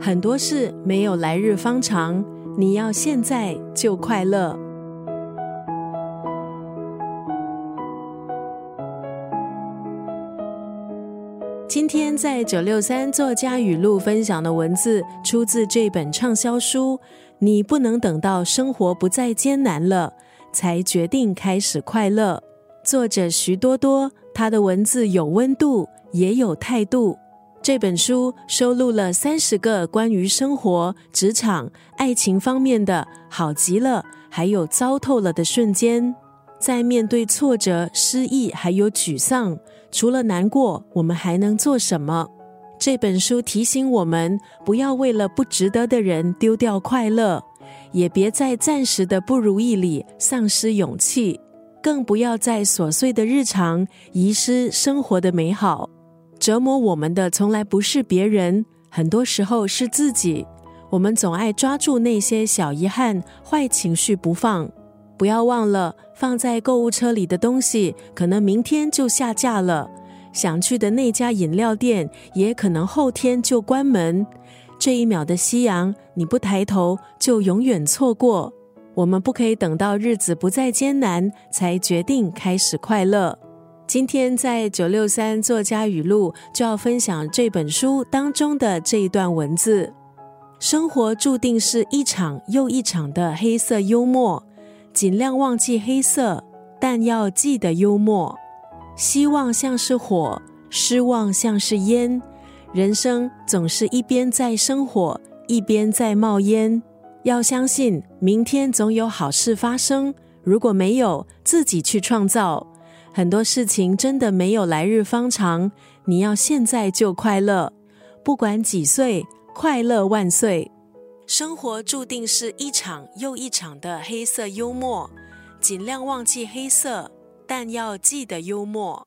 很多事没有来日方长，你要现在就快乐。今天在九六三作家语录分享的文字，出自这本畅销书。你不能等到生活不再艰难了，才决定开始快乐。作者徐多多，他的文字有温度，也有态度。这本书收录了三十个关于生活、职场、爱情方面的好极了，还有糟透了的瞬间。在面对挫折、失意还有沮丧。除了难过，我们还能做什么？这本书提醒我们，不要为了不值得的人丢掉快乐，也别在暂时的不如意里丧失勇气，更不要在琐碎的日常遗失生活的美好。折磨我们的从来不是别人，很多时候是自己。我们总爱抓住那些小遗憾、坏情绪不放。不要忘了，放在购物车里的东西可能明天就下架了；想去的那家饮料店也可能后天就关门。这一秒的夕阳，你不抬头就永远错过。我们不可以等到日子不再艰难，才决定开始快乐。今天在九六三作家语录就要分享这本书当中的这一段文字：生活注定是一场又一场的黑色幽默。尽量忘记黑色，但要记得幽默。希望像是火，失望像是烟。人生总是一边在生火，一边在冒烟。要相信明天总有好事发生。如果没有，自己去创造。很多事情真的没有来日方长，你要现在就快乐。不管几岁，快乐万岁。生活注定是一场又一场的黑色幽默，尽量忘记黑色，但要记得幽默。